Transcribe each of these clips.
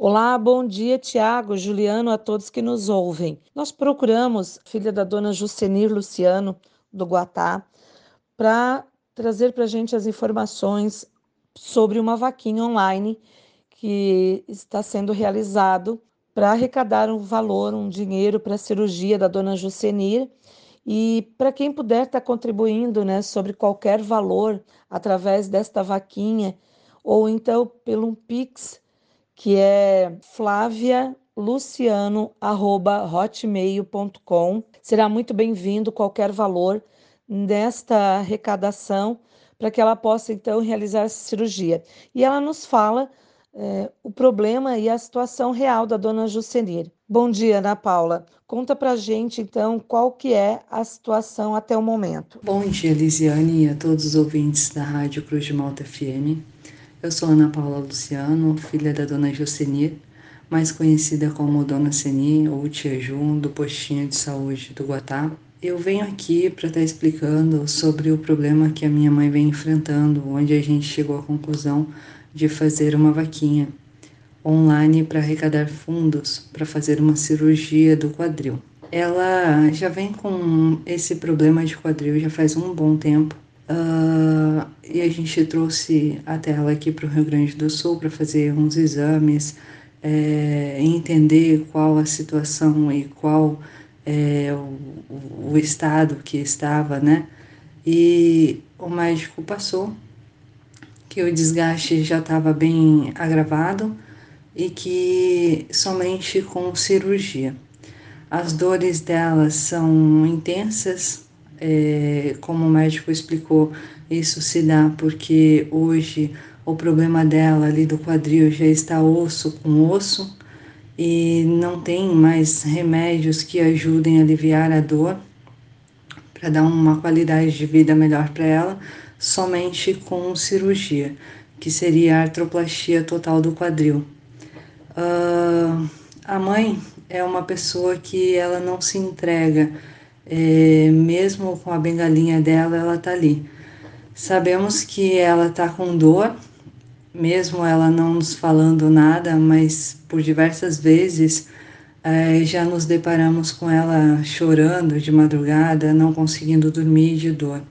Olá, bom dia, Tiago, Juliano, a todos que nos ouvem. Nós procuramos filha da dona Jucenir Luciano, do Guatá, para trazer para a gente as informações sobre uma vaquinha online que está sendo realizado para arrecadar um valor, um dinheiro para a cirurgia da dona Jucenir. E para quem puder estar tá contribuindo né, sobre qualquer valor através desta vaquinha, ou então pelo um Pix que é flavialuciano@hotmail.com. Será muito bem-vindo qualquer valor nesta arrecadação para que ela possa então realizar essa cirurgia. E ela nos fala é, o problema e a situação real da dona Jucenir. Bom dia, Ana Paula. Conta pra gente então qual que é a situação até o momento. Bom dia, Lisiane e a todos os ouvintes da Rádio Cruz de Malta FM. Eu sou Ana Paula Luciano, filha da dona Jocenir, mais conhecida como Dona Seni ou Tia Jun, do postinho de saúde do Guatá. Eu venho aqui para estar tá explicando sobre o problema que a minha mãe vem enfrentando, onde a gente chegou à conclusão de fazer uma vaquinha online para arrecadar fundos para fazer uma cirurgia do quadril. Ela já vem com esse problema de quadril já faz um bom tempo Uh, e a gente trouxe até ela aqui para o Rio Grande do Sul para fazer uns exames, é, entender qual a situação e qual é, o, o estado que estava, né? E o médico passou que o desgaste já estava bem agravado e que somente com cirurgia. As dores dela são intensas, é, como o médico explicou, isso se dá porque hoje o problema dela ali do quadril já está osso com osso e não tem mais remédios que ajudem a aliviar a dor para dar uma qualidade de vida melhor para ela, somente com cirurgia, que seria a artroplastia total do quadril. Uh, a mãe é uma pessoa que ela não se entrega é, mesmo com a bengalinha dela, ela tá ali. Sabemos que ela tá com dor, mesmo ela não nos falando nada, mas por diversas vezes é, já nos deparamos com ela chorando de madrugada, não conseguindo dormir de dor.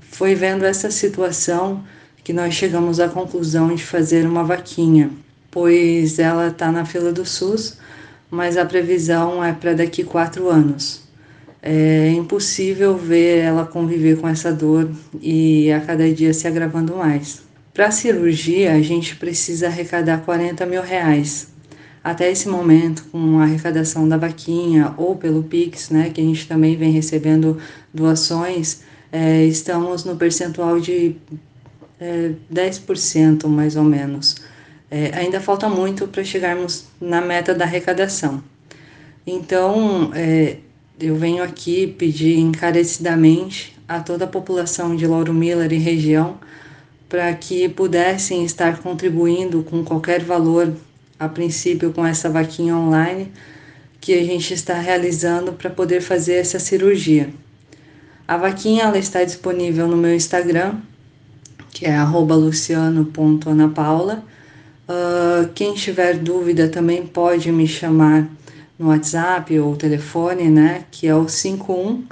Foi vendo essa situação que nós chegamos à conclusão de fazer uma vaquinha, pois ela está na fila do SUS, mas a previsão é para daqui quatro anos é impossível ver ela conviver com essa dor e a cada dia se agravando mais. Para a cirurgia, a gente precisa arrecadar 40 mil reais. Até esse momento, com a arrecadação da vaquinha ou pelo Pix, né, que a gente também vem recebendo doações, é, estamos no percentual de é, 10% mais ou menos. É, ainda falta muito para chegarmos na meta da arrecadação. Então, é, eu venho aqui pedir encarecidamente a toda a população de Lauro Miller e região para que pudessem estar contribuindo com qualquer valor, a princípio com essa vaquinha online que a gente está realizando para poder fazer essa cirurgia. A vaquinha ela está disponível no meu Instagram, que é luciano.anapaula. Uh, quem tiver dúvida também pode me chamar no WhatsApp ou telefone, né, que é o 51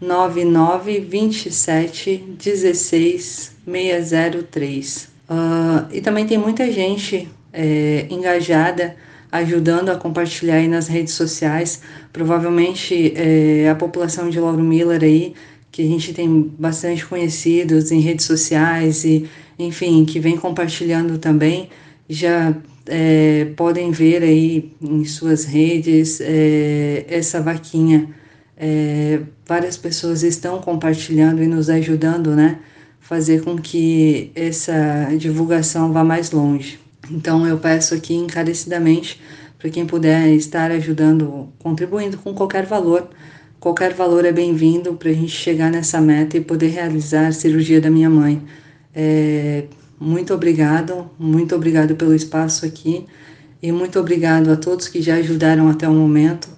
99 27 16 603. Uh, e também tem muita gente é, engajada ajudando a compartilhar aí nas redes sociais. Provavelmente é, a população de Lauro Miller aí, que a gente tem bastante conhecidos em redes sociais e, enfim, que vem compartilhando também, já é, podem ver aí em suas redes é, essa vaquinha. É, várias pessoas estão compartilhando e nos ajudando, né? Fazer com que essa divulgação vá mais longe. Então eu peço aqui encarecidamente para quem puder estar ajudando, contribuindo com qualquer valor. Qualquer valor é bem-vindo para a gente chegar nessa meta e poder realizar a cirurgia da minha mãe. É, muito obrigado, muito obrigado pelo espaço aqui e muito obrigado a todos que já ajudaram até o momento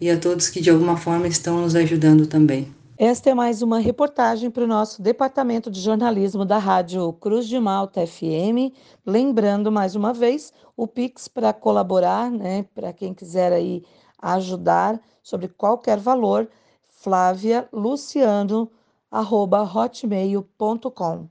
e a todos que de alguma forma estão nos ajudando também. Esta é mais uma reportagem para o nosso departamento de jornalismo da Rádio Cruz de Malta FM. Lembrando mais uma vez o Pix para colaborar, né? Para quem quiser aí ajudar sobre qualquer valor, flávia luciano hotmail.com.